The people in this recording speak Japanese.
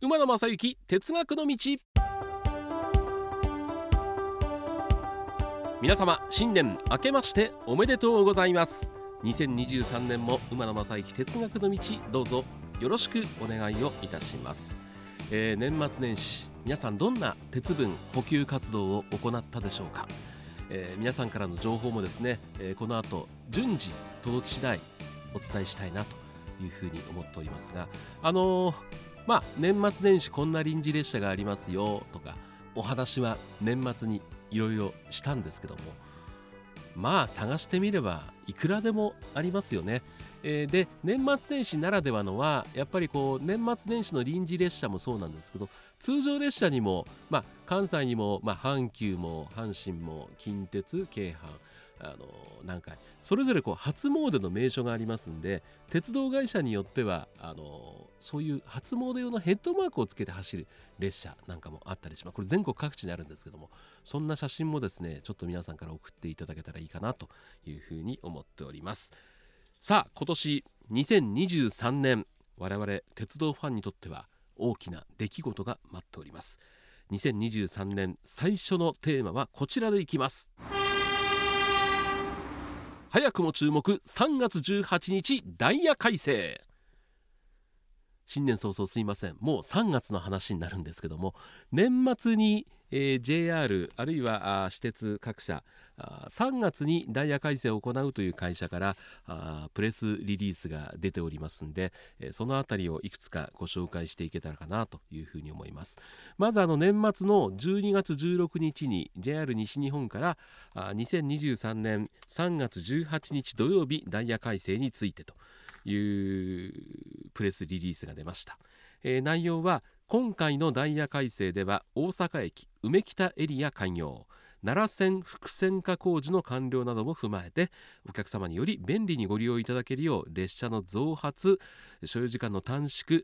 馬野正幸哲学の道。皆様新年明けましておめでとうございます。2023年も馬野正幸哲学の道どうぞよろしくお願いをいたします、えー、年末年始皆さんどんな鉄分補給活動を行ったでしょうか、えー、皆さんからの情報もですね、えー、この後順次届き次第お伝えしたいなというふうに思っておりますがあのまあ年末年始こんな臨時列車がありますよとかお話は年末にいろいろしたんですけどもまあ探してみればいくらでもありますよね。えー、で年末年始ならではのはやっぱりこう年末年始の臨時列車もそうなんですけど通常列車にも、まあ、関西にも、まあ、阪急も阪神も近鉄京阪あの何回それぞれこう初詣の名所がありますんで鉄道会社によってはあのそういう初詣用のヘッドマークをつけて走る列車なんかもあったりします。これ全国各地にあるんですけどもそんな写真もですねちょっと皆さんから送っていただけたらいいかなというふうに思っております。さあ今年2023年我々鉄道ファンにとっては大きな出来事が待っております。2023年最初のテーマはこちらでいきます。早くも注目3月18日ダイヤ改正。新年早々すいません。もう3月の話になるんですけども年末に、えー、JR あるいは私鉄各社3月にダイヤ改正を行うという会社からプレスリリースが出ておりますんで、えー、そのあたりをいくつかご紹介していけたらかなというふうに思います。まずあの年末の12月16日に JR 西日本から2023年3月18日土曜日ダイヤ改正についてというプレスリリースが出ました、えー、内容は今回のダイヤ改正では大阪駅梅北エリア開業。奈良線複線化工事の完了なども踏まえてお客様により便利にご利用いただけるよう列車の増発所要時間の短縮